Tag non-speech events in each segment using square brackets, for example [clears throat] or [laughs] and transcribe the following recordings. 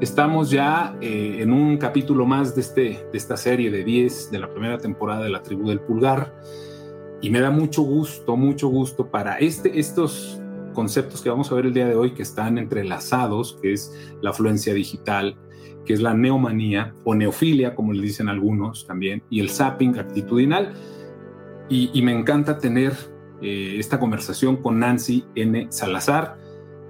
Estamos ya eh, en un capítulo más de, este, de esta serie de 10 de la primera temporada de la tribu del pulgar y me da mucho gusto, mucho gusto para este, estos conceptos que vamos a ver el día de hoy que están entrelazados, que es la afluencia digital, que es la neomanía o neofilia, como le dicen algunos también, y el zapping actitudinal. Y, me encanta tener eh, esta conversación con Nancy N. Salazar.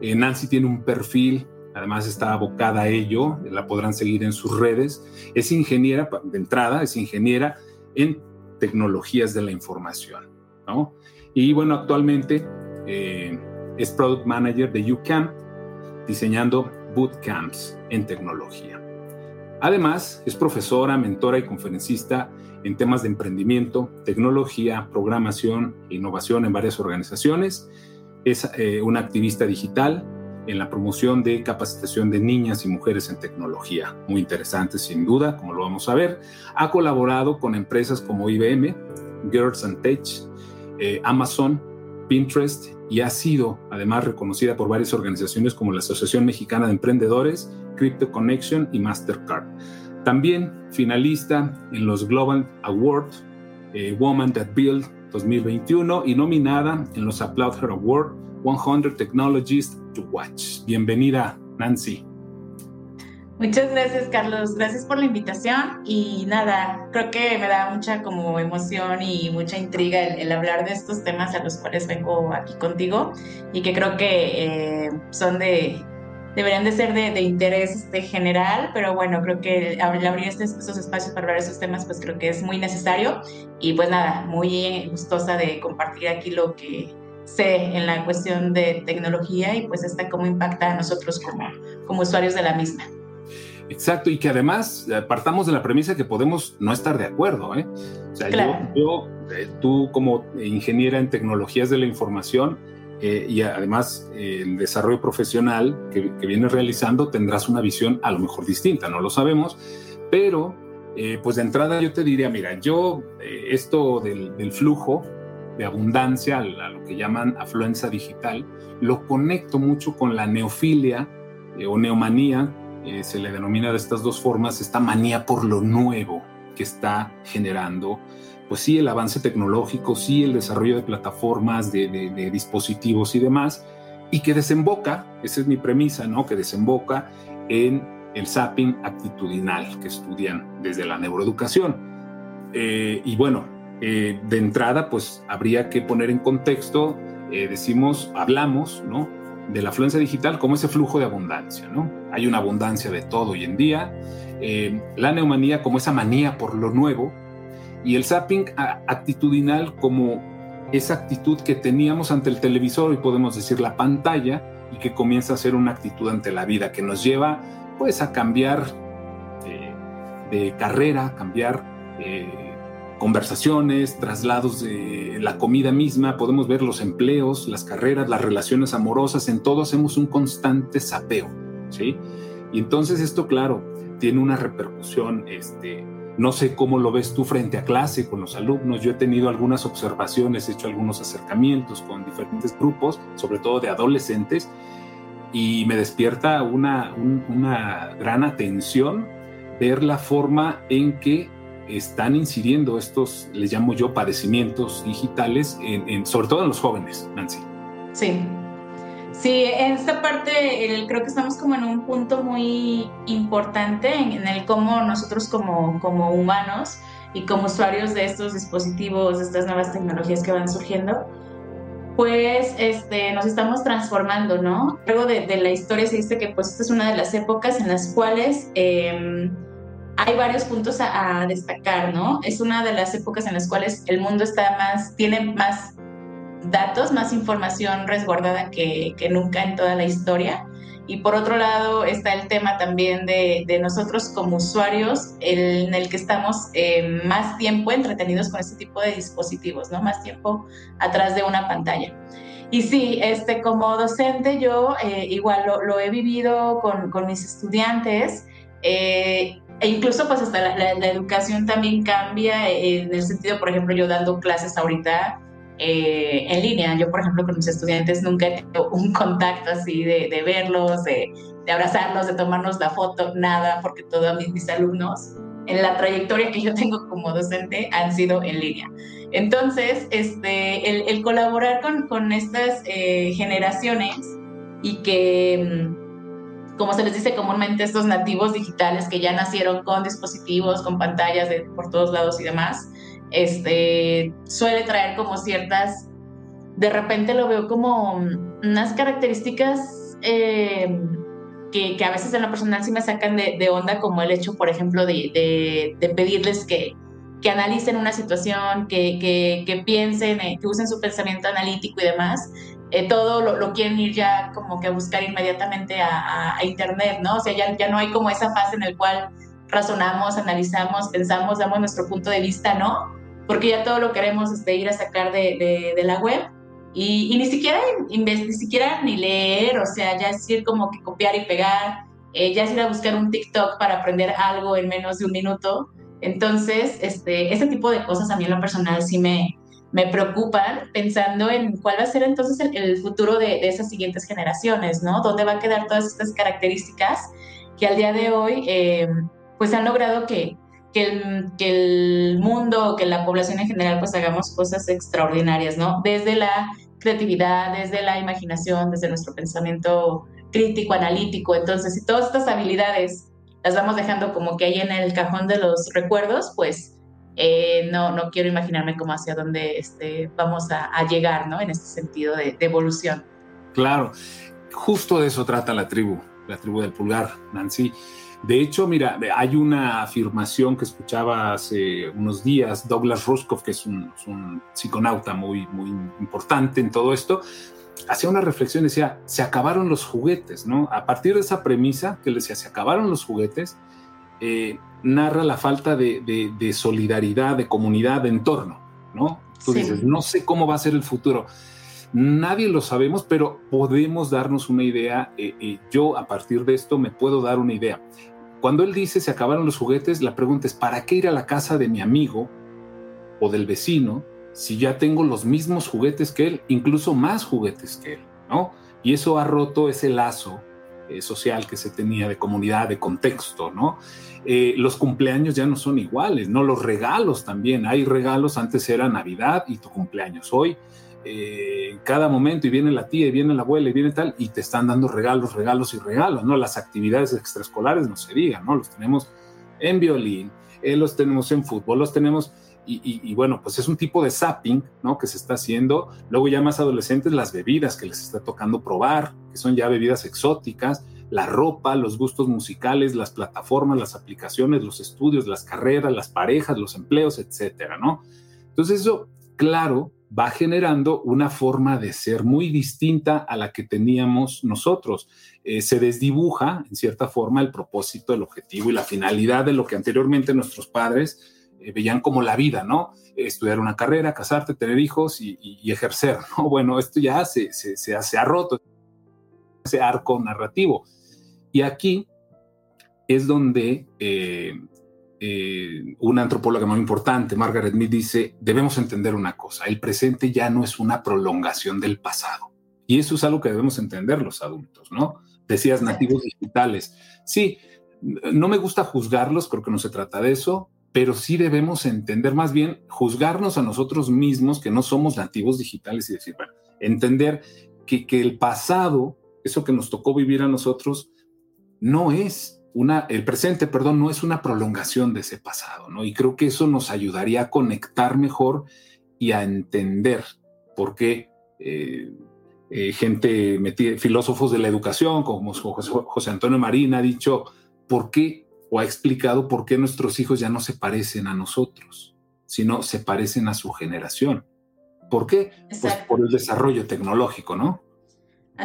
Eh, Nancy tiene un perfil, además está abocada a ello, la podrán seguir en sus redes. Es ingeniera, de entrada, es ingeniera en tecnologías de la información. ¿no? Y bueno, actualmente eh, es Product Manager de UCamp, diseñando bootcamps en tecnología. Además, es profesora, mentora y conferencista en temas de emprendimiento, tecnología, programación e innovación en varias organizaciones. Es eh, una activista digital en la promoción de capacitación de niñas y mujeres en tecnología. Muy interesante, sin duda, como lo vamos a ver. Ha colaborado con empresas como IBM, Girls and Tech, eh, Amazon, Pinterest y ha sido además reconocida por varias organizaciones como la Asociación Mexicana de Emprendedores, Crypto Connection y Mastercard. También finalista en los Global Awards eh, Woman That Build 2021 y nominada en los Applaud Her Award 100 Technologies to Watch. Bienvenida, Nancy. Muchas gracias, Carlos. Gracias por la invitación. Y nada, creo que me da mucha como emoción y mucha intriga el, hablar de estos temas a los cuales vengo aquí contigo y que creo que eh, son de, deberían de ser de, interés este, general, pero bueno, creo que abrir este, estos espacios para hablar de esos temas, pues creo que es muy necesario. Y pues nada, muy gustosa de compartir aquí lo que sé en la cuestión de tecnología y pues esta cómo impacta a nosotros como, como usuarios de la misma. Exacto, y que además eh, partamos de la premisa que podemos no estar de acuerdo. ¿eh? O sea, yo, eh, tú como ingeniera en tecnologías de la información eh, y además el desarrollo profesional que, que, vienes realizando, tendrás una visión a lo mejor distinta, no lo sabemos, pero pues de entrada yo te diría, mira, yo esto del, del, flujo de abundancia, a lo que llaman afluencia digital, lo conecto mucho con la neofilia o neomanía eh, se le denomina de estas dos formas, esta manía por lo nuevo que está generando, pues sí, el avance tecnológico, sí, el desarrollo de plataformas, de, dispositivos y demás, y que desemboca, esa es mi premisa, ¿no? Que desemboca en el zapping actitudinal que estudian desde la neuroeducación. Eh, y bueno, eh, de entrada, pues habría que poner en contexto, decimos, hablamos, ¿no? de la afluencia digital como ese flujo de abundancia, ¿no? Hay una abundancia de todo hoy en día, eh, la neumanía como esa manía por lo nuevo y el zapping actitudinal como esa actitud que teníamos ante el televisor y podemos decir la pantalla y que comienza a ser una actitud ante la vida que nos lleva pues a cambiar eh, de carrera, cambiar eh, conversaciones, traslados de la comida misma, podemos ver los empleos, las carreras, las relaciones amorosas, en todo hacemos un constante sapeo, ¿sí? Y entonces esto, claro, tiene una repercusión, este, no sé cómo lo ves tú frente a clase con los alumnos, yo he tenido algunas observaciones, he hecho algunos acercamientos con diferentes grupos, sobre todo de adolescentes, y me despierta una, una gran atención ver la forma en que están incidiendo estos, les llamo yo, padecimientos digitales, en, sobre todo en los jóvenes, Nancy. Sí. Sí, en esta parte creo que estamos como en un punto muy importante en, el cómo nosotros como, como humanos y como usuarios de estos dispositivos, de estas nuevas tecnologías que van surgiendo, pues este, nos estamos transformando, ¿no? Luego de, la historia se dice que pues esta es una de las épocas en las cuales... Eh, hay varios puntos a, destacar, ¿no? Es una de las épocas en las cuales el mundo está más, tiene más datos, más información resguardada que, nunca en toda la historia. Y por otro lado está el tema también de, nosotros como usuarios, en el que estamos eh, más tiempo entretenidos con este tipo de dispositivos, ¿no? Más tiempo atrás de una pantalla. Y sí, este, como docente yo eh, igual lo, he vivido con, con mis estudiantes. Eh, e incluso pues hasta la, educación también cambia en el sentido, por ejemplo, yo dando clases ahorita eh, en línea. Yo, por ejemplo, con mis estudiantes nunca he tenido un contacto así de, verlos, de, de abrazarnos, de tomarnos la foto, nada, porque todos mis, mis alumnos en la trayectoria que yo tengo como docente han sido en línea. Entonces, este, el, colaborar con, con estas eh, generaciones y que, mm, como se les dice comúnmente, estos nativos digitales que ya nacieron con dispositivos, con pantallas de, por todos lados y demás, este, suele traer como ciertas, de repente lo veo como unas características eh, que, que, a veces en lo personal sí me sacan de, de onda, como el hecho, por ejemplo, de, de, de pedirles que, que analicen una situación, que, que, que piensen, eh, que usen su pensamiento analítico y demás, eh, todo lo, lo, quieren ir ya como que a buscar inmediatamente a, a, Internet, ¿no? O sea, ya, ya no hay como esa fase en la cual razonamos, analizamos, pensamos, damos nuestro punto de vista, ¿no? Porque ya todo lo queremos este, ir a sacar de, de, de la web y, y, ni siquiera ni siquiera ni leer, o sea, ya es ir como que copiar y pegar, eh, ya es ir a buscar un TikTok para aprender algo en menos de un minuto. Entonces, este, ese tipo de cosas a mí en lo personal sí me, me preocupan, pensando en cuál va a ser entonces el, futuro de, esas siguientes generaciones, ¿no? ¿Dónde va a quedar todas estas características que al día de hoy, eh, pues han logrado que, que, el, que el mundo, que la población en general, pues hagamos cosas extraordinarias, ¿no? Desde la creatividad, desde la imaginación, desde nuestro pensamiento crítico, analítico. Entonces, si todas estas habilidades las vamos dejando como que ahí en el cajón de los recuerdos, pues eh, no, no quiero imaginarme cómo hacia dónde este, vamos a, a, llegar, ¿no? En este sentido de, de, evolución. Claro, justo de eso trata la tribu, la tribu del pulgar, Nancy. De hecho, mira, hay una afirmación que escuchaba hace unos días, Douglas Ruskoff, que es un, es psiconauta muy, muy importante en todo esto, hacía una reflexión, decía, se acabaron los juguetes, ¿no? A partir de esa premisa que le decía, se acabaron los juguetes, eh, narra la falta de, de, de, solidaridad, de comunidad, de entorno, ¿no? Tú sí. dices, no sé cómo va a ser el futuro. Nadie lo sabemos, pero podemos darnos una idea. Eh, eh, yo a partir de esto me puedo dar una idea. Cuando él dice se acabaron los juguetes, la pregunta es, ¿para qué ir a la casa de mi amigo o del vecino si ya tengo los mismos juguetes que él, incluso más juguetes que él, ¿no? Y eso ha roto ese lazo eh, social que se tenía de comunidad, de contexto, ¿no? Eh, los cumpleaños ya no son iguales, ¿no? Los regalos también, hay regalos, antes era Navidad y tu cumpleaños, hoy eh, cada momento y viene la tía y viene la abuela y viene tal y te están dando regalos, regalos y regalos, ¿no? Las actividades extraescolares no se digan, ¿no? Los tenemos en violín, eh, los tenemos en fútbol, los tenemos y, bueno, pues es un tipo de zapping, ¿no? Que se está haciendo. Luego ya más adolescentes, las bebidas que les está tocando probar, que son ya bebidas exóticas, la ropa, los gustos musicales, las plataformas, las aplicaciones, los estudios, las carreras, las parejas, los empleos, etcétera, ¿no? Entonces eso, claro, va generando una forma de ser muy distinta a la que teníamos nosotros. Eh, se desdibuja, en cierta forma, el propósito, el objetivo y la finalidad de lo que anteriormente nuestros padres eh, veían como la vida, ¿no? Estudiar una carrera, casarte, tener hijos y, y, y ejercer, ¿no? [laughs] Bueno, esto ya se, se, se, se ha roto, ese arco narrativo. Y aquí es donde eh, eh, una antropóloga muy importante, Margaret Mead, dice, debemos entender una cosa, el presente ya no es una prolongación del pasado. Y eso es algo que debemos entender los adultos, ¿no? Decías nativos digitales. Sí, no me gusta juzgarlos, creo que no se trata de eso, pero sí debemos entender, más bien juzgarnos a nosotros mismos que no somos nativos digitales y decir, bueno, entender que, que el pasado, eso que nos tocó vivir a nosotros, no es una, el presente, perdón, no es una prolongación de ese pasado, ¿no? Y creo que eso nos ayudaría a conectar mejor y a entender por qué eh, eh, gente, filósofos de la educación, como José, José Antonio Marín, ha dicho por qué o ha explicado por qué nuestros hijos ya no se parecen a nosotros, sino se parecen a su generación. ¿Por qué? Pues por el desarrollo tecnológico, ¿no?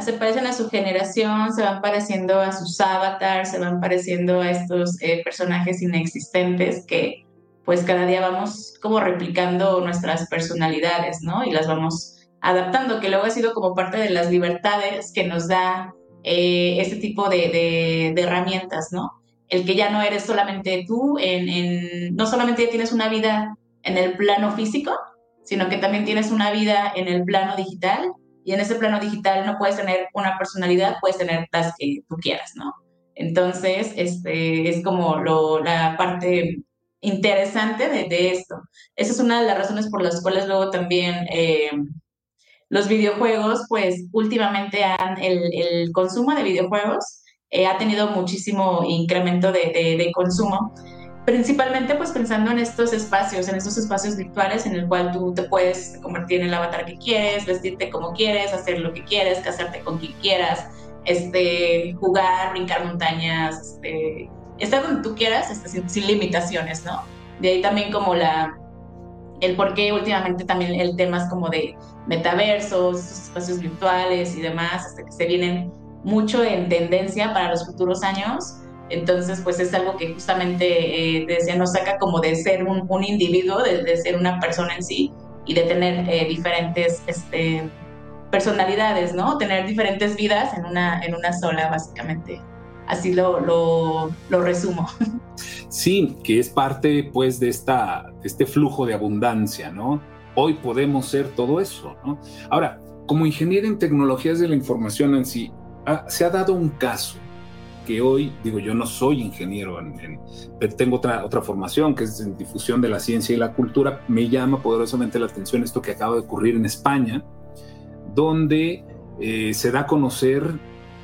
se parecen a su generación, se van pareciendo a sus avatars, se van pareciendo a estos eh, personajes inexistentes que pues cada día vamos como replicando nuestras personalidades, ¿no? Y las vamos adaptando, que luego ha sido como parte de las libertades que nos da eh, este tipo de, de, de, herramientas, ¿no? El que ya no eres solamente tú, en, no solamente tienes una vida en el plano físico, sino que también tienes una vida en el plano digital y en ese plano digital no puedes tener una personalidad, puedes tener las que tú quieras, ¿no? Entonces, este, es como lo, la parte interesante de, de, esto. Esa es una de las razones por las cuales luego también eh, los videojuegos, pues últimamente han, el, el consumo de videojuegos eh, ha tenido muchísimo incremento de, de, de, consumo, principalmente pues pensando en estos espacios, en estos espacios virtuales en el cual tú te puedes convertir en el avatar que quieres, vestirte como quieres, hacer lo que quieres, casarte con quien quieras, este, jugar, brincar montañas, este, estar donde tú quieras, este, sin, sin, limitaciones, ¿no? De ahí también como la, el por qué últimamente también el tema es como de metaversos, espacios virtuales y demás, hasta que se vienen mucho en tendencia para los futuros años. Entonces, pues es algo que justamente eh, nos saca como de ser un, individuo, de, ser una persona en sí y de tener eh, diferentes este, personalidades, ¿no? Tener diferentes vidas en una, en una sola, básicamente. Así lo, lo, resumo. [laughs] Sí, que es parte pues de, esta, este flujo de abundancia, ¿no? Hoy podemos ser todo eso, ¿no? Ahora, como ingeniero en tecnologías de la información sí, se ha dado un caso que hoy, digo, yo no soy ingeniero, en, en, tengo otra, otra formación que es en difusión de la ciencia y la cultura, me llama poderosamente la atención esto que acaba de ocurrir en España, donde eh, se da a conocer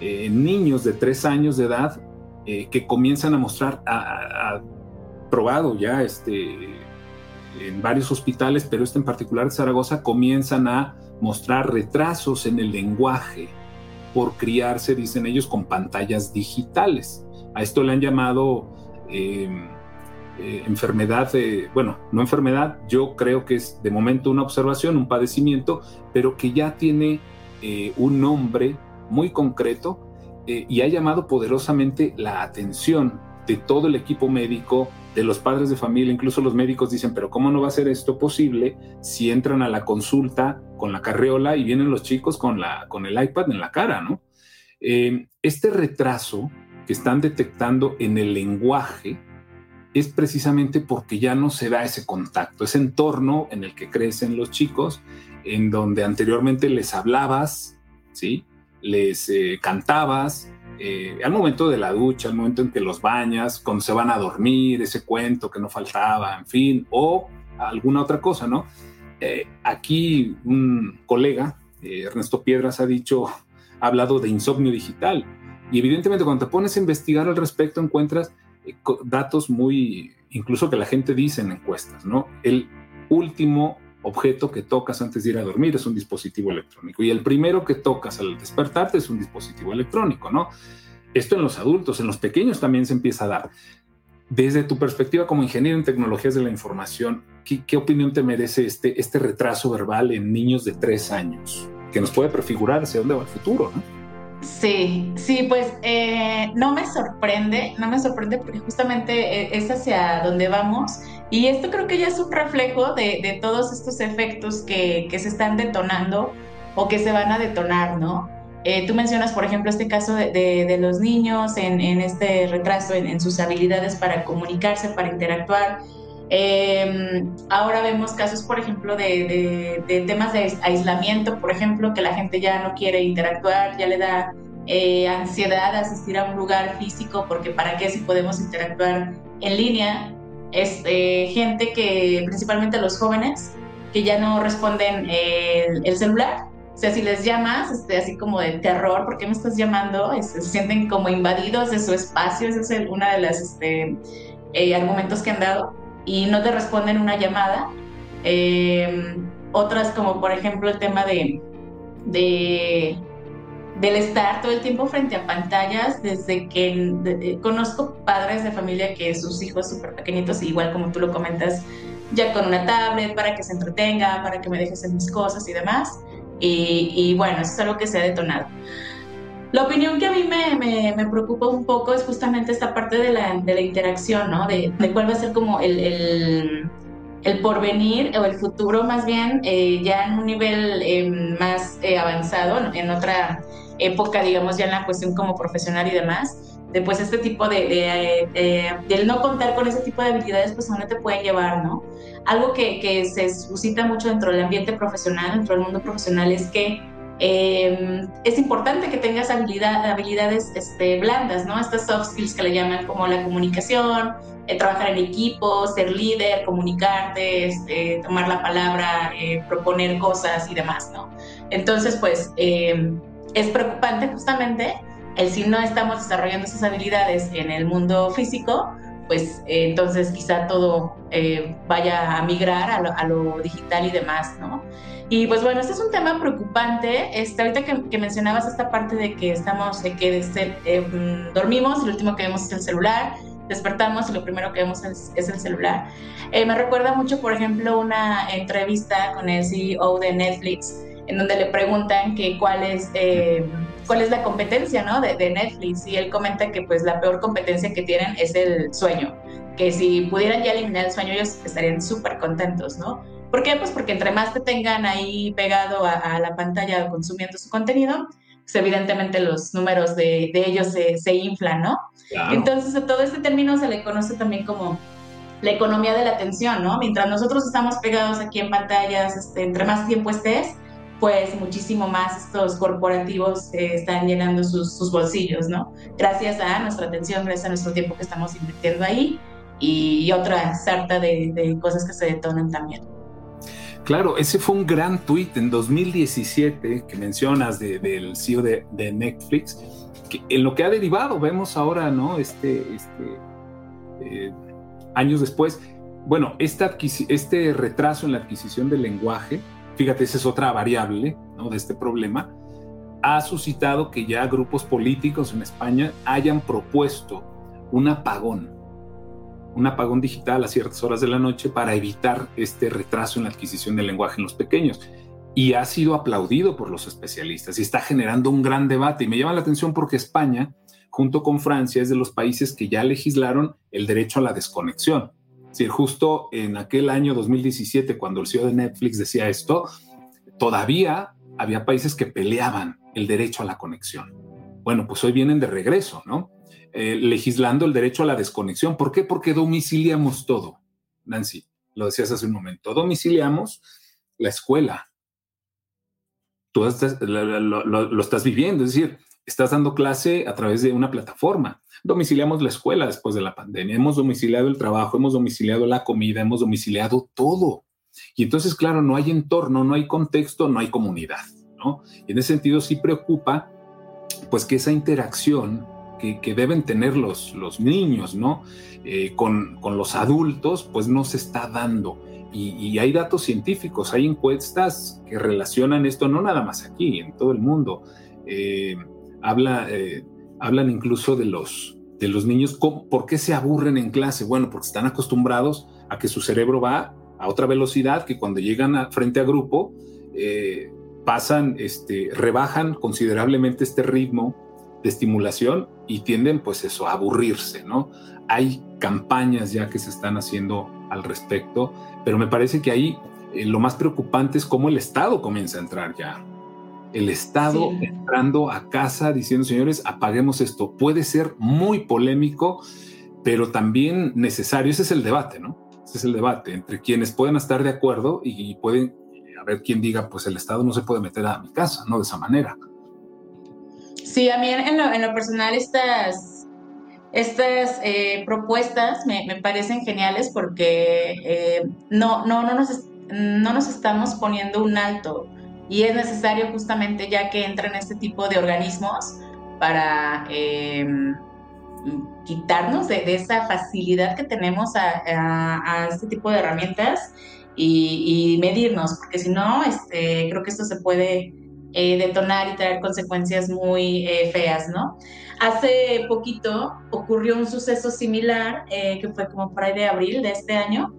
eh, niños de tres años de edad eh, que comienzan a mostrar, a, probado ya este, en varios hospitales, pero este en particular de Zaragoza, comienzan a mostrar retrasos en el lenguaje por criarse, dicen ellos, con pantallas digitales. A esto le han llamado eh, eh, enfermedad, bueno, no enfermedad, yo creo que es de momento una observación, un padecimiento, pero que ya tiene eh, un nombre muy concreto y ha llamado poderosamente la atención de todo el equipo médico, de los padres de familia, incluso los médicos dicen, pero ¿cómo no va a ser esto posible si entran a la consulta con la carreola y vienen los chicos con, la, con el iPad en la cara, ¿no? Eh, este retraso que están detectando en el lenguaje es precisamente porque ya no se da ese contacto, ese entorno en el que crecen los chicos, en donde anteriormente les hablabas, ¿sí? Les eh, cantabas, eh, al momento de la ducha, al momento en que los bañas, cuando se van a dormir, ese cuento que no faltaba, en fin, o alguna otra cosa, ¿no? Eh, aquí un colega, eh, Ernesto Piedras, ha dicho, ha hablado de insomnio digital. Y evidentemente cuando te pones a investigar al respecto encuentras datos muy, incluso que la gente dice en encuestas, ¿no? El último objeto que tocas antes de ir a dormir es un dispositivo electrónico y el primero que tocas al despertarte es un dispositivo electrónico, ¿no? Esto en los adultos, en los pequeños también se empieza a dar. Desde tu perspectiva como ingeniero en tecnologías de la información, ¿qué, opinión te merece este, este retraso verbal en niños de tres años? Que nos puede prefigurar hacia dónde va el futuro, ¿no? Sí, sí, pues eh, no me sorprende, no me sorprende porque justamente eh, es hacia donde vamos y esto creo que ya es un reflejo de, de todos estos efectos que, que, se están detonando o que se van a detonar, ¿no? Eh, tú mencionas, por ejemplo, este caso de, de, de los niños en, en este retraso en, en, sus habilidades para comunicarse, para interactuar. Eh, ahora vemos casos, por ejemplo, de, temas de aislamiento, por ejemplo, que la gente ya no quiere interactuar, ya le da eh, ansiedad asistir a un lugar físico, porque para qué si podemos interactuar en línea. Es eh, gente que, principalmente los jóvenes, que ya no responden el, el celular. O sea, si les llamas, este, así como de terror, ¿por qué me estás llamando? Se sienten como invadidos de su espacio, ese es el, uno de los este, eh, argumentos que han dado y no te responden una llamada. Eh, otras como por ejemplo el tema de, de, del estar todo el tiempo frente a pantallas, desde que de, conozco padres de familia que sus hijos súper pequeñitos, igual como tú lo comentas, ya con una tablet para que se entretenga, para que me dejes en mis cosas y demás. Y, y bueno, eso es algo que se ha detonado. La opinión que a mí me, me, me, preocupa un poco es justamente esta parte de la, de la interacción, ¿no? De, de, cuál va a ser como el, el, el, porvenir o el futuro más bien, eh, ya en un nivel eh, más eh, avanzado, en otra época, digamos, ya en la cuestión como profesional y demás. Después este tipo de, de, de, del no contar con ese tipo de habilidades, pues dónde te pueden llevar, ¿no? Algo que, que se suscita mucho dentro del ambiente profesional, dentro del mundo profesional, es que Em, es importante que tengas habilidad, habilidades este, blandas, ¿no? Estas soft skills que le llaman como la comunicación, eh, trabajar en equipo, ser líder, comunicarte, este, tomar la palabra, eh, proponer cosas y demás, ¿no? Entonces, pues em, es preocupante justamente el si no estamos desarrollando esas habilidades en el mundo físico, pues eh, entonces quizá todo vaya a migrar a lo, digital y demás, ¿no? Y pues bueno, este es un tema preocupante. Este, ahorita que, mencionabas esta parte de que estamos, de que eh, mm, dormimos y lo último que vemos es el celular, despertamos y lo primero que vemos es, el celular. Eh, me recuerda mucho, por ejemplo, una entrevista con el CEO de Netflix, en donde le preguntan que cuál es, eh, cuál es la competencia ¿no? de, de Netflix y él comenta que pues la peor competencia que tienen es el sueño, que si pudieran ya eliminar el sueño ellos estarían súper contentos, ¿no? ¿Por qué? Pues porque entre más te tengan ahí pegado a, la pantalla consumiendo su contenido, pues evidentemente los números de, ellos se, inflan, ¿no? Entonces a todo este término se le conoce también como la economía de la atención, ¿no? Mientras nosotros estamos pegados aquí en pantallas, este, entre más tiempo estés, pues muchísimo más estos corporativos eh, están llenando sus, bolsillos, ¿no? Gracias a nuestra atención, gracias a nuestro tiempo que estamos invirtiendo ahí y, otra sarta de, cosas que se detonan también. Claro, ese fue un gran tuit en 2017 que mencionas del CEO de, Netflix, en lo que ha derivado, vemos ahora, ¿no? Este, este eh, años después, bueno, este retraso en la adquisición del lenguaje, fíjate, esa es otra variable. De este problema, ha suscitado que ya grupos políticos en España hayan propuesto un apagón un apagón digital a ciertas horas de la noche para evitar este retraso en la adquisición del lenguaje en los pequeños. Y ha sido aplaudido por los especialistas y está generando un gran debate. Y me llama la atención porque España, junto con Francia, es de los países que ya legislaron el derecho a la desconexión. Decir, justo en aquel año 2017, cuando el CEO de Netflix decía esto, todavía había países que peleaban el derecho a la conexión. Bueno, pues hoy vienen de regreso, ¿no? Eh, legislando el derecho a la desconexión. ¿Por qué? Porque domiciliamos todo. Nancy, lo decías hace un momento, domiciliamos la escuela. Tú lo, estás viviendo, es decir, estás dando clase a través de una plataforma. Domiciliamos la escuela después de la pandemia, hemos domiciliado el trabajo, hemos domiciliado la comida, hemos domiciliado todo. Y entonces, claro, no hay entorno, no hay contexto, no hay comunidad, ¿no? Y en ese sentido sí preocupa, pues que esa interacción que, deben tener los, los niños, ¿no? Eh, con, los adultos, pues no se está dando. Y, hay datos científicos, hay encuestas que relacionan esto, no nada más aquí, en todo el mundo. Eh, eh, hablan incluso de los, de los niños, ¿por qué se aburren en clase? Bueno, porque están acostumbrados a que su cerebro va a otra velocidad, que cuando llegan frente a grupo, pasan, este, rebajan considerablemente este ritmo de estimulación y tienden pues eso, a aburrirse, ¿no? Hay campañas ya que se están haciendo al respecto, pero me parece que ahí eh, lo más preocupante es cómo el Estado comienza a entrar ya. El Estado entrando a casa diciendo, señores, apaguemos esto. Puede ser muy polémico, pero también necesario. Ese es el debate, ¿no? Ese es el debate entre quienes pueden estar de acuerdo y, pueden, a ver quién diga, pues el Estado no se puede meter a mi casa, ¿no? De esa manera. Sí, a mí en lo, en lo personal estas, estas eh, propuestas me, me, parecen geniales porque eh, no, no, no, nos, no nos estamos poniendo un alto y es necesario justamente ya que entran este tipo de organismos para em, quitarnos de, esa facilidad que tenemos a, este tipo de herramientas y, medirnos, porque si no, este, creo que esto se puede eh, detonar y traer consecuencias muy eh, feas, ¿no? Hace poquito ocurrió un suceso similar, eh, que fue como por ahí de abril de este año,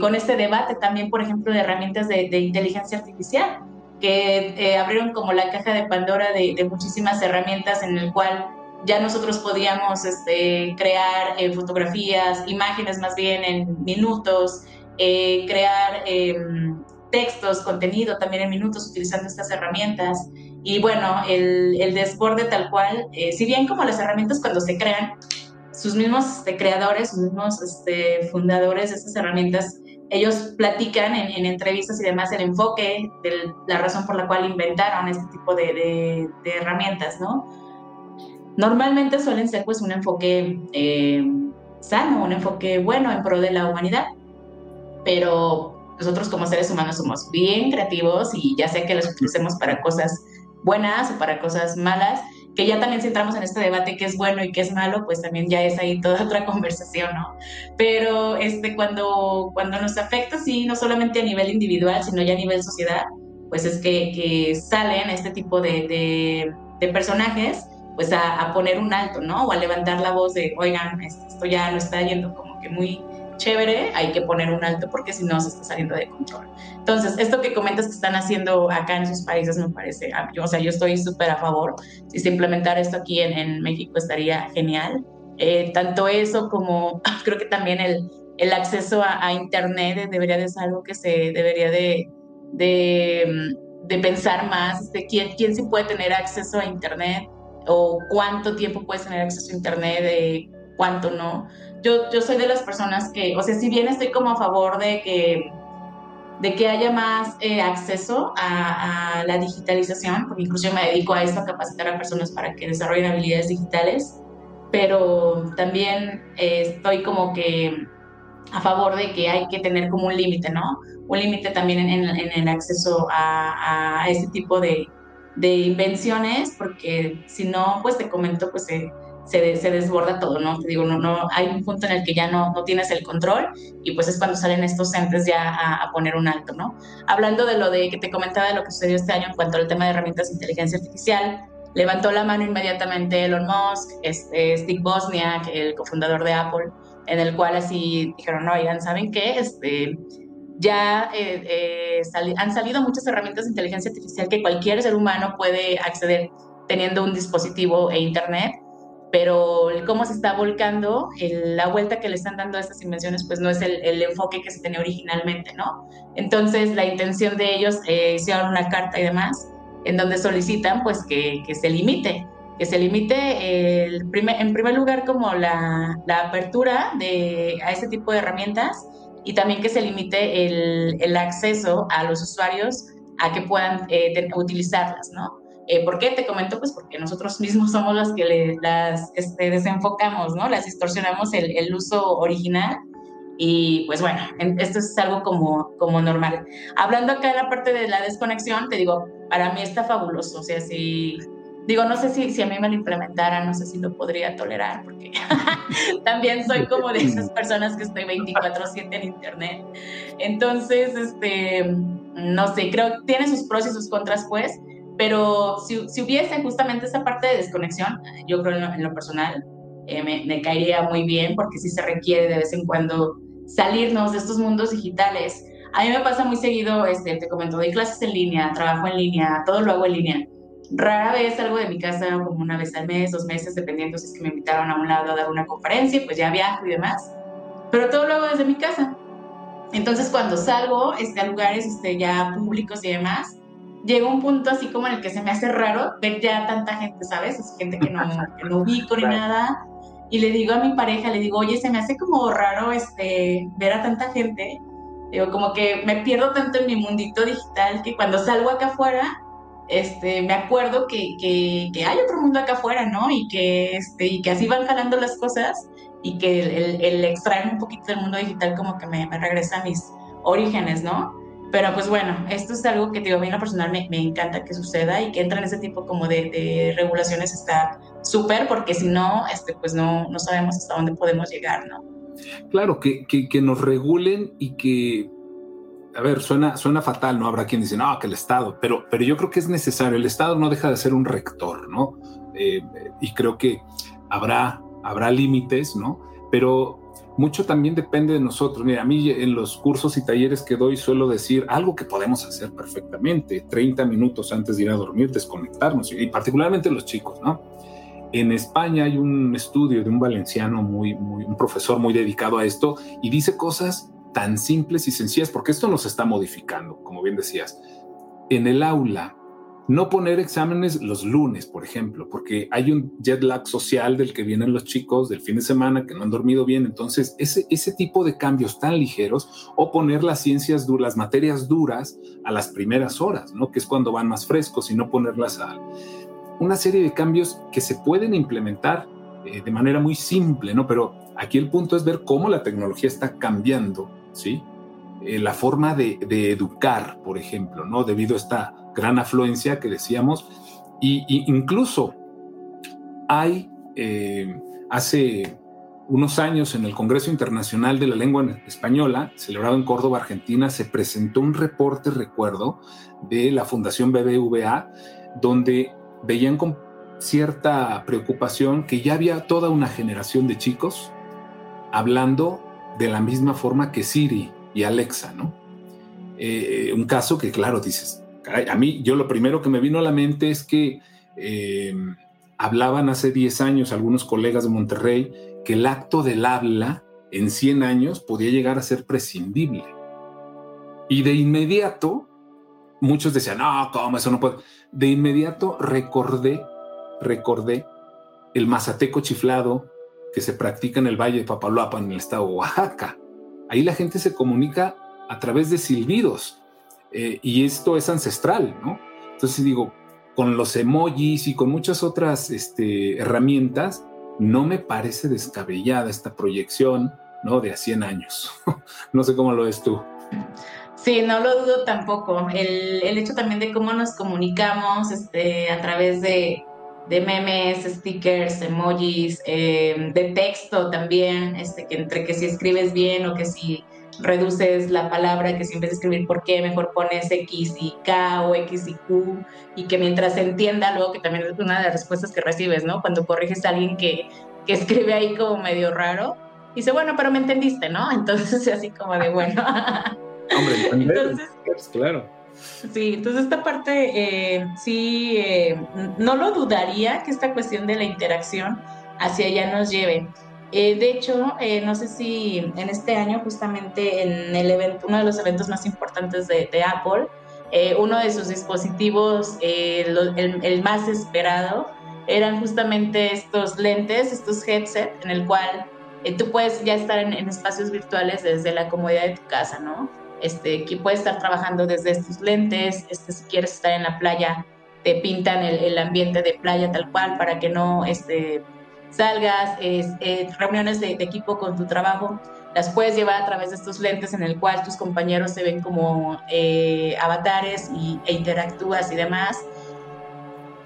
con este debate también, por ejemplo, de herramientas de, inteligencia artificial, que abrieron como la caja de Pandora de, muchísimas herramientas en el cual ya nosotros podíamos este, crear fotografías, imágenes más bien en minutos, crear em, textos, contenido también en minutos utilizando estas herramientas. Y bueno, el, el desborde tal cual, eh, si bien como las herramientas cuando se crean, sus mismos este, creadores, sus mismos este, fundadores de estas herramientas ellos platican en, entrevistas y demás el enfoque de la razón por la cual inventaron este tipo de, herramientas, ¿no? Normalmente suelen ser pues un enfoque eh, sano, un enfoque bueno en pro de la humanidad, pero nosotros como seres humanos somos bien creativos y ya sea que los utilicemos para cosas buenas o para cosas malas, que ya también si entramos en este debate qué es bueno y qué es malo, pues también ya es ahí toda [laughs] otra conversación, ¿no? Pero este, cuando, cuando nos afecta, sí, no solamente a nivel individual, sino ya a nivel sociedad, pues es que, que salen este tipo de, de, de personajes pues a, a, poner un alto, ¿no? O a levantar la voz de, oigan, esto ya no está yendo como que muy, chévere, hay que poner un alto porque si no se está saliendo de control. Entonces, esto que comentas que están haciendo acá en esos países me parece, o sea, yo estoy súper a favor. Si se implementara esto aquí en, en México estaría genial. Eh, tanto eso como [laughs] creo que también el, el acceso a, Internet debería de ser algo que se debería de, de, de pensar más, de quién, quién sí puede tener acceso a Internet o cuánto tiempo puedes tener acceso a Internet, de cuánto no yo, yo soy de las personas que, o sea, si bien estoy como a favor de que, de que haya más eh, acceso a, la digitalización, porque incluso me dedico a esto, a capacitar a personas para que desarrollen habilidades digitales, pero también eh, estoy como que a favor de que hay que tener como un límite, ¿no? Un límite también en, en, el acceso a, a este tipo de, de invenciones, porque si no, pues te comento, pues se, se, desborda todo, ¿no? Te digo, no, no, hay un punto en el que ya no, no tienes el control y pues es cuando salen estos entes ya a, poner un alto, ¿no? Hablando de lo de que te comentaba de lo que sucedió este año en cuanto al tema de herramientas de inteligencia artificial, levantó la mano inmediatamente Elon Musk, este, Steve Bosniak, el cofundador de Apple, en el cual así dijeron, no, oigan, ¿saben qué? Este, ya eh, eh, han salido muchas herramientas de inteligencia artificial que cualquier ser humano puede acceder teniendo un dispositivo e internet pero cómo se está volcando, la vuelta que le están dando a estas invenciones, pues no es el, enfoque que se tenía originalmente, ¿no? Entonces, la intención de ellos, eh, hicieron una carta y demás, en donde solicitan, pues, que, que se limite, que se limite, el primer, en primer lugar, como la, la, apertura de, a este tipo de herramientas y también que se limite el, el acceso a los usuarios a que puedan eh, utilizarlas, ¿no? Eh, ¿Por qué te comento? Pues porque nosotros mismos somos los que le, las este, desenfocamos, ¿no? Las distorsionamos el, el, uso original y pues bueno, esto es algo como, como normal. Hablando acá de la parte de la desconexión, te digo, para mí está fabuloso, o sea, si... Digo, no sé si, si a mí me lo implementara, no sé si lo podría tolerar, porque [laughs] también soy como de esas personas que estoy 24/7 en Internet. Entonces, este, no sé, creo que tiene sus pros y sus contras, pues, pero si, si, hubiese justamente esa parte de desconexión, yo creo en lo, personal, eh, me, caería muy bien porque sí se requiere de vez en cuando salirnos de estos mundos digitales. A mí me pasa muy seguido, este, te comento, doy clases en línea, trabajo en línea, todo lo hago en línea. Rara vez salgo de mi casa como una vez al mes, dos meses, dependiendo si es que me invitaron a un lado a dar una conferencia, pues ya viajo y demás. Pero todo lo hago desde mi casa. Entonces cuando salgo este, a lugares este, ya públicos y demás, llega un punto así como en el que se me hace raro ver ya tanta gente, ¿sabes? Es gente que no, que no ubico ni nada. Y le digo a mi pareja, le digo, oye, se me hace como raro este, ver a tanta gente. Digo, como que me pierdo tanto en mi mundito digital que cuando salgo acá afuera, este, me acuerdo que, que, que hay otro mundo acá afuera, ¿no? Y que, este, y que así van jalando las cosas y que el, el, extraer un poquito del mundo digital como que me, me regresa a mis orígenes, ¿no? Pero pues bueno, esto es algo que digo, a mí en lo personal me, me, encanta que suceda y que entre en ese tipo como de, de regulaciones está súper, porque si no, este, pues no, no sabemos hasta dónde podemos llegar, ¿no? Claro, que, que, que, nos regulen y que, a ver, suena, suena fatal, ¿no? Habrá quien dice, no, que el Estado, pero, pero yo creo que es necesario, el Estado no deja de ser un rector, ¿no? Eh, y creo que habrá, habrá límites, ¿no? Pero mucho también depende de nosotros. Mira, a mí en los cursos y talleres que doy suelo decir algo que podemos hacer perfectamente, 30 minutos antes de ir a dormir, desconectarnos, y particularmente los chicos, ¿no? En España hay un estudio de un valenciano, muy, muy, un profesor muy dedicado a esto, y dice cosas tan simples y sencillas, porque esto nos está modificando, como bien decías. En el aula, no poner exámenes los lunes, por ejemplo, porque hay un jet lag social del que vienen los chicos del fin de semana que no han dormido bien. Entonces, ese, ese tipo de cambios tan ligeros o poner las ciencias las materias duras a las primeras horas, ¿no? Que es cuando van más frescos y no ponerlas a una serie de cambios que se pueden implementar eh, de manera muy simple, ¿no? Pero aquí el punto es ver cómo la tecnología está cambiando, ¿sí? Eh, la forma de, de, educar, por ejemplo, ¿no? Debido a esta gran afluencia que decíamos. Y, incluso hay, eh, hace unos años en el Congreso Internacional de la Lengua Española, celebrado en Córdoba, Argentina, se presentó un reporte, recuerdo, de la Fundación BBVA, donde veían con cierta preocupación que ya había toda una generación de chicos hablando de la misma forma que Siri y Alexa, ¿no? Eh, un caso que, claro, dices, a mí, yo lo primero que me vino a la mente es que eh, hablaban hace 10 años algunos colegas de Monterrey que el acto del habla en 100 años podía llegar a ser prescindible. Y de inmediato, muchos decían, no, ¿cómo eso no puede? De inmediato recordé, recordé el mazateco chiflado que se practica en el Valle de Papaloapan, en el estado de Oaxaca. Ahí la gente se comunica a través de silbidos eh, y esto es ancestral, ¿no? Entonces digo, con los emojis y con muchas otras este, herramientas, no me parece descabellada esta proyección, ¿no? De a 100 años. [laughs] no sé cómo lo ves tú. Sí, no lo dudo tampoco. El, el hecho también de cómo nos comunicamos este, a través de, de memes, stickers, emojis, eh, de texto también, este, que entre que si escribes bien o que si reduces la palabra, que si en vez de escribir por qué, mejor pones X y K o X y Q, y que mientras se entienda, luego que también es una de las respuestas que recibes, ¿no? Cuando corriges a alguien que, que escribe ahí como medio raro, dice, bueno, pero me entendiste, ¿no? [laughs] Entonces, así como de, bueno. [laughs] Hombre, [laughs] entonces, claro. Sí, entonces esta parte eh, sí, eh, no lo dudaría que esta cuestión de la interacción hacia allá nos lleve. Eh, de hecho, eh, no sé si en este año, justamente en el evento, uno de los eventos más importantes de, Apple, eh, uno de sus dispositivos, el, más esperado, eran justamente estos lentes, estos headsets, en el cual tú puedes ya estar en, espacios virtuales desde la comodidad de tu casa, ¿no? Este, que puedes estar trabajando desde estos lentes, este, si quieres estar en la playa, te pintan el, el ambiente de playa tal cual para que no este, salgas, eh, reuniones de, equipo con tu trabajo, las puedes llevar a través de estos lentes en el cual tus compañeros se ven como eh, avatares y, e interactúas y demás.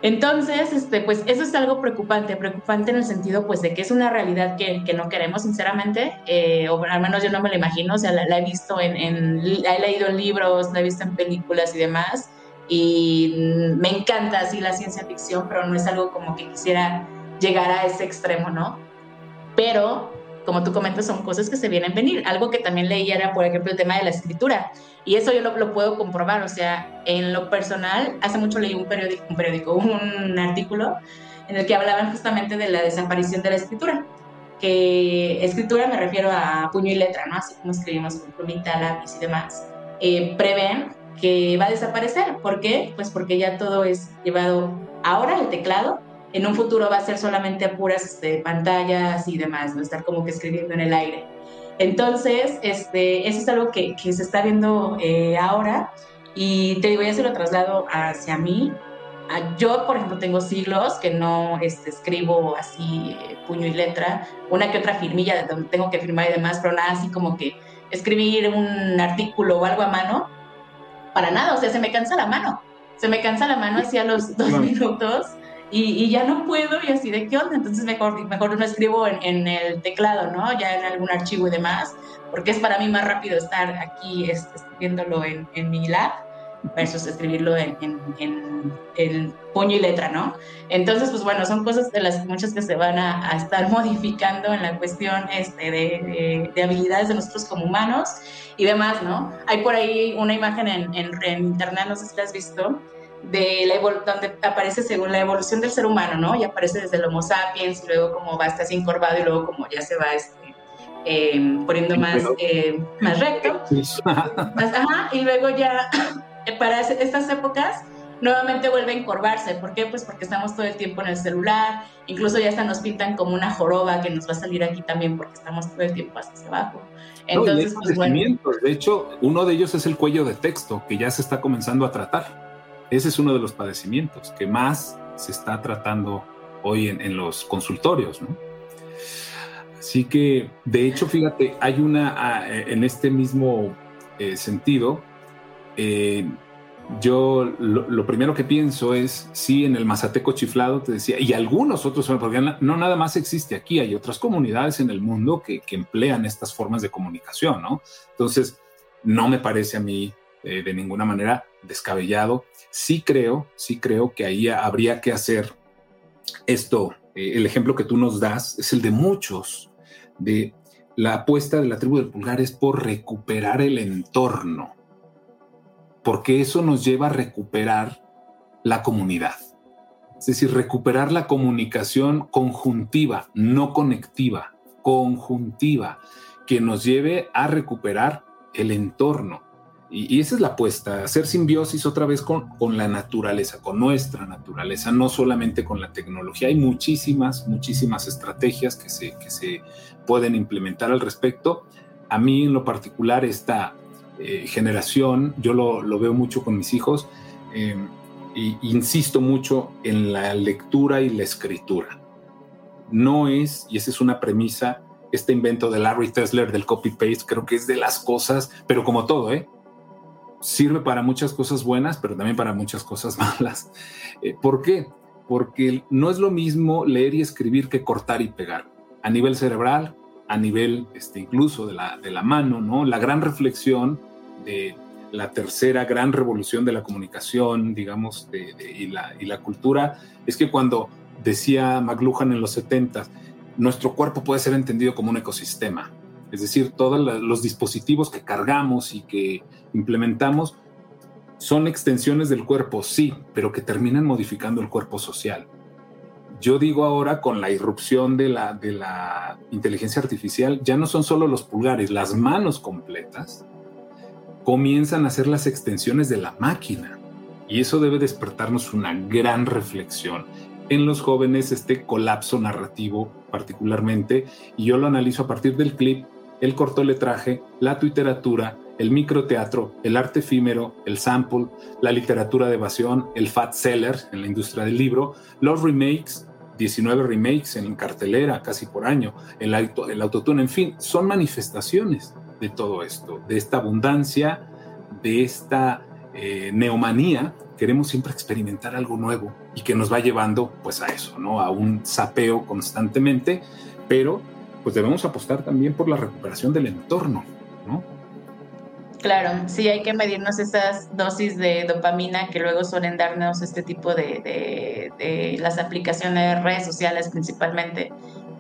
Entonces, este, pues eso es algo preocupante, preocupante en el sentido pues de que es una realidad que, que no queremos sinceramente, eh, o al menos yo no me lo imagino, o sea, la, he visto en, la he leído en libros, la he visto en películas y demás, y me encanta así la ciencia ficción, pero no es algo como que quisiera llegar a ese extremo, ¿no? Pero, como tú comentas, son cosas que se vienen venir. Algo que también leí era, por ejemplo, el tema de la escritura. Y eso yo lo, puedo comprobar. O sea, en lo personal, hace mucho leí un periódico, un periódico, [laughs] un artículo en el que hablaban justamente de la desaparición de la escritura. Que escritura me refiero a puño y letra, ¿no? Así como escribimos con plumita, lápiz y demás. Eh, prevén que va a desaparecer. ¿Por qué? Pues porque ya todo es llevado ahora al teclado en un futuro va a ser solamente puras este, pantallas y demás, no estar como que escribiendo en el aire. Entonces, este, eso es algo que, que se está viendo eh, ahora. Y te digo, ya se lo traslado hacia mí. Ah, yo, por ejemplo, tengo siglos que no este, escribo así eh, puño y letra, una que otra firmilla donde tengo que firmar y demás, pero nada así como que escribir un artículo o algo a mano, para nada, o sea, se me cansa la mano, se me cansa la mano hacia los [laughs] dos minutos y, ya no puedo y así de qué onda, entonces mejor, mejor no escribo en, el teclado, ¿no? Ya en algún archivo y demás, porque es para mí más rápido estar aquí escribiéndolo en, en mi lab versus escribirlo en, en, puño y letra, ¿no? Entonces, pues bueno, son cosas de las muchas que se van a, estar [laughs] modificando en la cuestión este, de, de, habilidades de nosotros como humanos y demás, ¿no? Hay por ahí una imagen en, internet, no sé si la has visto, de la donde aparece según la evolución del ser humano, ¿no? Y aparece desde el Homo sapiens, y luego como va hasta así encorvado y luego como ya se va este, eh, poniendo más, eh, más recto. [laughs] ajá, y luego ya, [laughs] para estas épocas, nuevamente vuelve a encorvarse. ¿Por qué? Pues porque estamos todo el tiempo en el celular, incluso ya hasta nos pintan como una joroba que nos va a salir aquí también porque estamos todo el tiempo hacia abajo. Entonces, pues bueno. De hecho, uno de ellos es el cuello de texto, que ya se está comenzando a tratar. Ese es uno de los padecimientos que más se está tratando hoy en, los consultorios. Así que, de hecho, fíjate, hay una, ah, en este mismo eh, sentido, eh, yo lo, primero que pienso es, sí, en el Mazateco chiflado te decía, y algunos otros, porque no nada más existe aquí, hay otras comunidades en el mundo que, emplean estas formas de comunicación, ¿no? Entonces, no me parece a mí eh, de ninguna manera descabellado. Sí creo, sí creo que ahí habría que hacer esto. Eh, el ejemplo que tú nos das es el de muchos, de la apuesta de la tribu del pulgar es por recuperar el entorno porque eso nos lleva a recuperar la comunidad. Es decir, recuperar la comunicación conjuntiva, no conectiva, conjuntiva, que nos lleve a recuperar el entorno. Y, esa es la apuesta, hacer simbiosis otra vez con, con, la naturaleza, con nuestra naturaleza, no solamente con la tecnología. Hay muchísimas, muchísimas estrategias que se, que se pueden implementar al respecto. A mí en lo particular esta eh, generación, yo lo, veo mucho con mis hijos, e insisto mucho en la lectura y la escritura. No es, y esa es una premisa, este invento de Larry Tesler del copy-paste, creo que es de las cosas, pero como todo, ¿eh? Sirve para muchas cosas buenas, pero también para muchas cosas [laughs] malas. Eh, ¿Por qué? Porque no es lo mismo leer y escribir que cortar y pegar. A nivel cerebral, a nivel este, incluso de la, de la mano, ¿no? La gran reflexión de la tercera gran revolución de la comunicación, digamos, y, la, y, la, cultura, es que cuando decía McLuhan en los 70, nuestro cuerpo puede ser entendido como un ecosistema. Es decir, todos los dispositivos que cargamos y que implementamos son extensiones del cuerpo, sí, pero que terminan modificando el cuerpo social. Yo digo ahora con la irrupción de la, de la inteligencia artificial, ya no son solo los pulgares, las manos completas comienzan a ser las extensiones de la máquina. Y eso debe despertarnos una gran reflexión. En los jóvenes este colapso narrativo particularmente, y yo lo analizo a partir del clip, el cortoletraje, la literatura, el microteatro, el arte efímero, el sample, la literatura de evasión, el fat seller en la industria del libro, los remakes, 19 remakes en cartelera casi por año, el, auto, el autotune, en fin, son manifestaciones de todo esto, de esta abundancia, de esta eh, neomanía. Queremos siempre experimentar algo nuevo y que nos va llevando pues a eso, ¿no? A un sapeo constantemente, pero pues debemos apostar también por la recuperación del entorno, ¿no? Claro, sí hay que medirnos esas dosis de dopamina que luego suelen darnos este tipo de, de, las aplicaciones de redes sociales principalmente.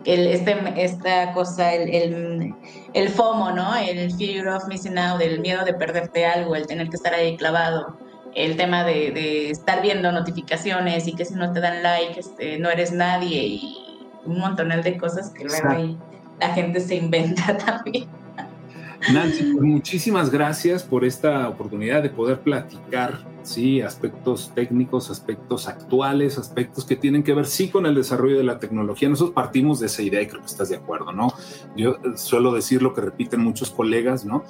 El, este, esta cosa, el, el, el, FOMO, ¿no? El fear of missing out, el miedo de perderte algo, el tener que estar ahí clavado, el tema de, de estar viendo notificaciones y que si no te dan like este, no eres nadie y un montón de cosas que luego ahí la gente se inventa [laughs] también. Nancy, pues, muchísimas gracias por esta oportunidad de poder platicar, sí, aspectos técnicos, aspectos actuales, aspectos que tienen que ver, sí, con el desarrollo de la tecnología. Nosotros partimos de esa idea y creo que estás de acuerdo, ¿no? Yo eh, suelo decir lo que repiten muchos colegas, ¿no?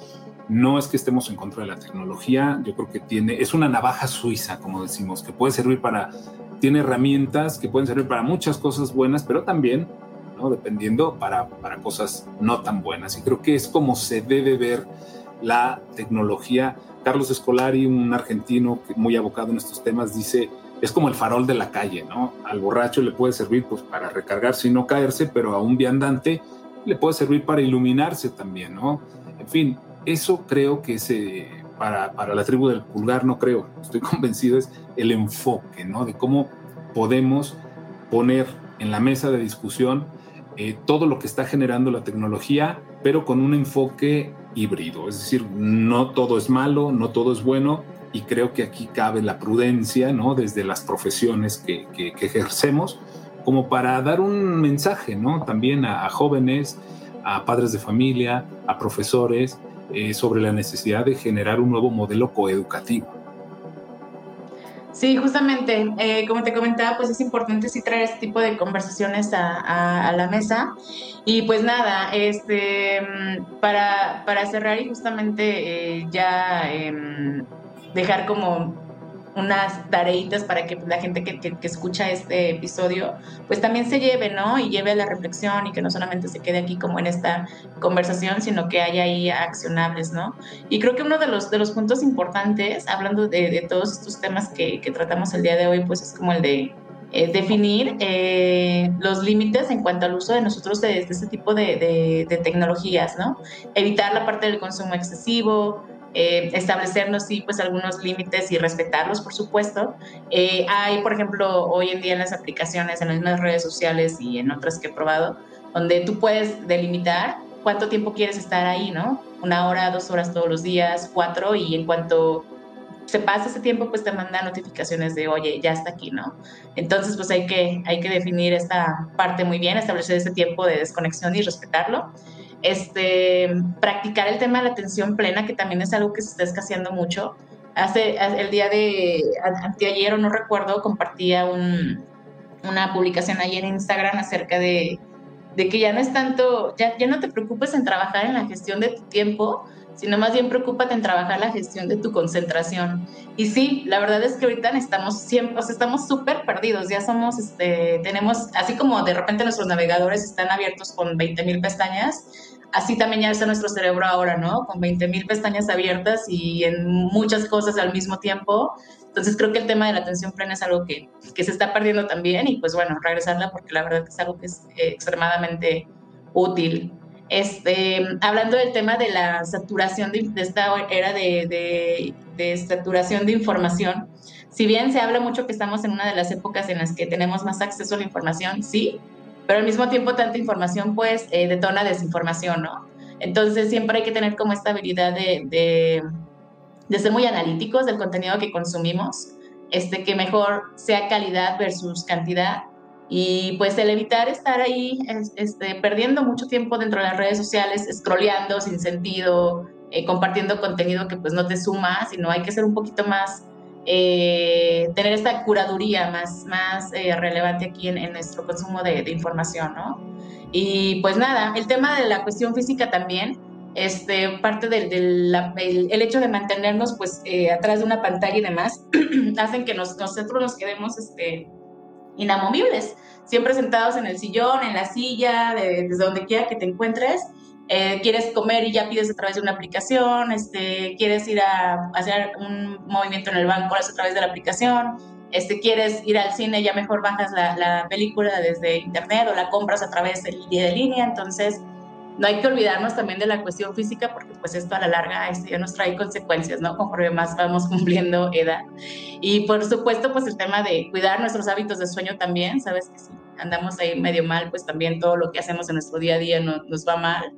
No es que estemos en contra de la tecnología, yo creo que tiene, es una navaja suiza, como decimos, que puede servir para, tiene herramientas que pueden servir para muchas cosas buenas, pero también Dependiendo para, para cosas no tan buenas. Y creo que es como se debe ver la tecnología. Carlos Escolari, un argentino muy abocado en estos temas, dice, es como el farol de la calle, ¿no? Al borracho le puede servir pues para recargarse y no caerse, pero a un viandante le puede servir para iluminarse también, ¿no? En fin, eso creo que es, eh, para, para, la tribu del pulgar, no creo, estoy [laughs] convencido, es el enfoque, ¿no? De cómo podemos poner en la mesa de discusión eh, todo lo que está generando la tecnología, pero con un enfoque híbrido. Es decir, no todo es malo, no todo es bueno, y creo que aquí cabe la prudencia, ¿no? Desde las profesiones que, ejercemos, como para dar un mensaje, ¿no? También a, jóvenes, a padres de familia, a profesores, eh, sobre la necesidad de generar un nuevo modelo coeducativo. Sí, justamente, eh, como te comentaba, pues es importante sí traer este tipo de conversaciones a, la mesa. Y pues nada, este, mm, para, para cerrar y justamente eh, ya em, dejar como unas tareitas para que la gente que, que, escucha este episodio, pues también se lleve, ¿no? Y lleve a la reflexión y que no solamente se quede aquí como en esta conversación, sino que haya ahí accionables, ¿no? Y creo que uno de los, de los puntos importantes, hablando de, de todos estos temas que, que, tratamos el día de hoy, pues es como el de eh, definir eh, los límites en cuanto al uso de nosotros de, de este tipo de, de, tecnologías, ¿no? Evitar la parte del consumo excesivo, eh, establecernos sí pues algunos límites y respetarlos por supuesto. Eh, hay por ejemplo hoy en día en las aplicaciones en las redes sociales y en otras que he probado donde tú puedes delimitar cuánto tiempo quieres estar ahí no una hora dos horas todos los días cuatro y en cuanto se pasa ese tiempo, pues te manda notificaciones de, oye, ya está aquí, ¿no? Entonces, pues hay que, hay que definir esta parte muy bien, establecer ese tiempo de desconexión y respetarlo este, practicar el tema de la atención plena, que también es algo que se está escaseando mucho. Hace, el día de anteayer, o no recuerdo, compartía una publicación ahí en Instagram acerca de, de, que ya no es tanto, ya, ya no te preocupes en trabajar en la gestión de tu tiempo, sino más bien preocúpate en trabajar la gestión de tu concentración. Y sí, la verdad es que ahorita estamos siempre, o sea, estamos súper perdidos, ya somos, este, tenemos, así como de repente nuestros navegadores están abiertos con 20 mil pestañas, así también ya está nuestro cerebro ahora, ¿no? Con 20 mil pestañas abiertas y en muchas cosas al mismo tiempo. Entonces creo que el tema de la atención plena es algo que, que se está perdiendo también y pues bueno, regresarla porque la verdad es algo que es eh, extremadamente útil. Este, hablando del tema de la saturación de, esta era de, de, saturación de información, si bien se habla mucho que estamos en una de las épocas en las que tenemos más acceso a la información, sí, pero al mismo tiempo tanta información pues eh, detona desinformación, ¿no? Entonces siempre hay que tener como esta habilidad de, ser muy analíticos del contenido que consumimos, este, que mejor sea calidad versus cantidad y pues el evitar estar ahí este, perdiendo mucho tiempo dentro de las redes sociales, scrolleando sin sentido, eh, compartiendo contenido que pues no te suma, sino hay que ser un poquito más, eh, tener esta curaduría más, más eh, relevante aquí en, nuestro consumo de, información, ¿no? Y pues nada, el tema de la cuestión física también, este, parte del, el, hecho de mantenernos pues atrás de una pantalla y demás, [clears throat] hacen que nosotros nos quedemos este, inamovibles, siempre sentados en el sillón, en la silla, desde donde quiera que te encuentres. Eh, quieres comer y ya pides a través de una aplicación, este, quieres ir a hacer un movimiento en el banco, a través de la aplicación, este, quieres ir al cine, ya mejor bajas la, la película desde internet o la compras a través día de línea, entonces no hay que olvidarnos también de la cuestión física porque pues esto a la larga este, ya nos trae consecuencias, ¿no? Conforme más vamos [laughs] cumpliendo edad. Y por supuesto pues el tema de cuidar nuestros hábitos de sueño también, sabes que si andamos ahí medio mal, pues también todo lo que hacemos en nuestro día a día nos va mal.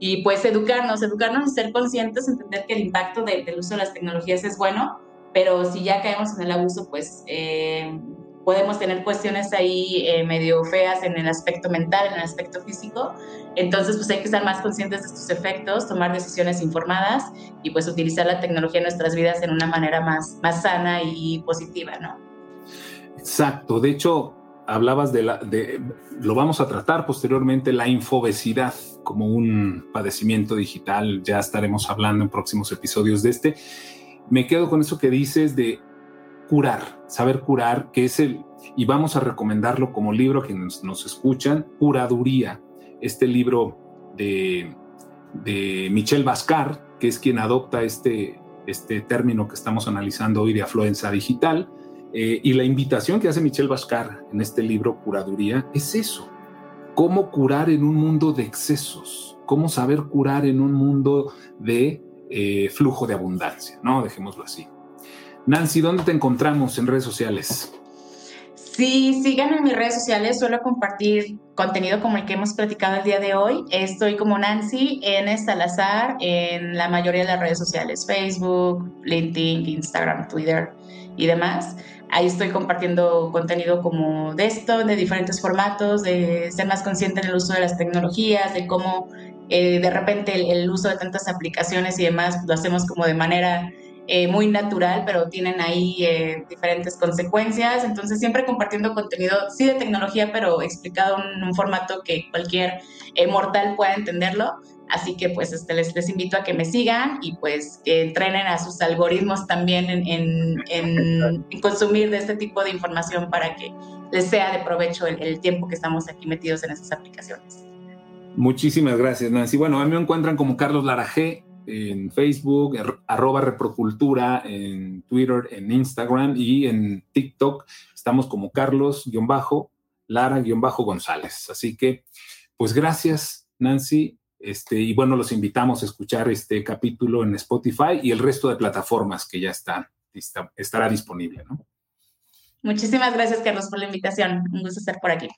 Y pues educarnos, educarnos y ser conscientes, entender que el impacto del uso de las tecnologías es bueno, pero si ya caemos en el abuso, pues... Eh, podemos tener cuestiones ahí eh, medio feas en el aspecto mental, en el aspecto físico. Entonces, pues hay que estar más conscientes de estos efectos, tomar decisiones informadas y pues utilizar la tecnología en nuestras vidas en una manera más, más sana y positiva, ¿no? Exacto. De hecho, hablabas de la, de, lo vamos a tratar posteriormente, la infobesidad como un padecimiento digital. Ya estaremos hablando en próximos episodios de este. Me quedo con eso que dices de curar, saber curar, que es el, y vamos a recomendarlo como libro que nos, escuchan, Curaduría, este libro de, de Michel Bascar, que es quien adopta este, este término que estamos analizando hoy de afluencia digital. Eh, y la invitación que hace Michel Bascar en este libro, Curaduría, es eso. Cómo curar en un mundo de excesos, cómo saber curar en un mundo de eh, flujo de abundancia, ¿no? Dejémoslo así. Nancy, ¿dónde te encontramos en redes sociales? Sí, síganme en mis redes sociales, suelo compartir contenido como el que hemos platicado el día de hoy. Estoy como Nancy en Salazar en la mayoría de las redes sociales, Facebook, LinkedIn, Instagram, Twitter y demás. Ahí estoy compartiendo contenido como de esto, de diferentes formatos, de ser más consciente en el uso de las tecnologías, de cómo eh, de repente el, el, uso de tantas aplicaciones y demás lo hacemos como de manera eh, muy natural, pero tienen ahí eh, diferentes consecuencias. Entonces, siempre compartiendo contenido, sí de tecnología, pero explicado en un formato que cualquier eh, mortal pueda entenderlo. Así que pues este, les, les, invito a que me sigan y pues que entrenen a sus algoritmos también en, en, en, consumir de este tipo de información para que les sea de provecho el, el tiempo que estamos aquí metidos en esas aplicaciones. Muchísimas gracias, Nancy. Bueno, a mí me encuentran como Carlos Larajé en Facebook, arroba reprocultura, en Twitter, en Instagram y en TikTok. Estamos como Carlos-Lara-González. Así que, pues gracias, Nancy. Este, y bueno, los invitamos a escuchar este capítulo en Spotify y el resto de plataformas que ya están, estará disponible, ¿no? Muchísimas gracias, Carlos, por la invitación. Un gusto estar por aquí.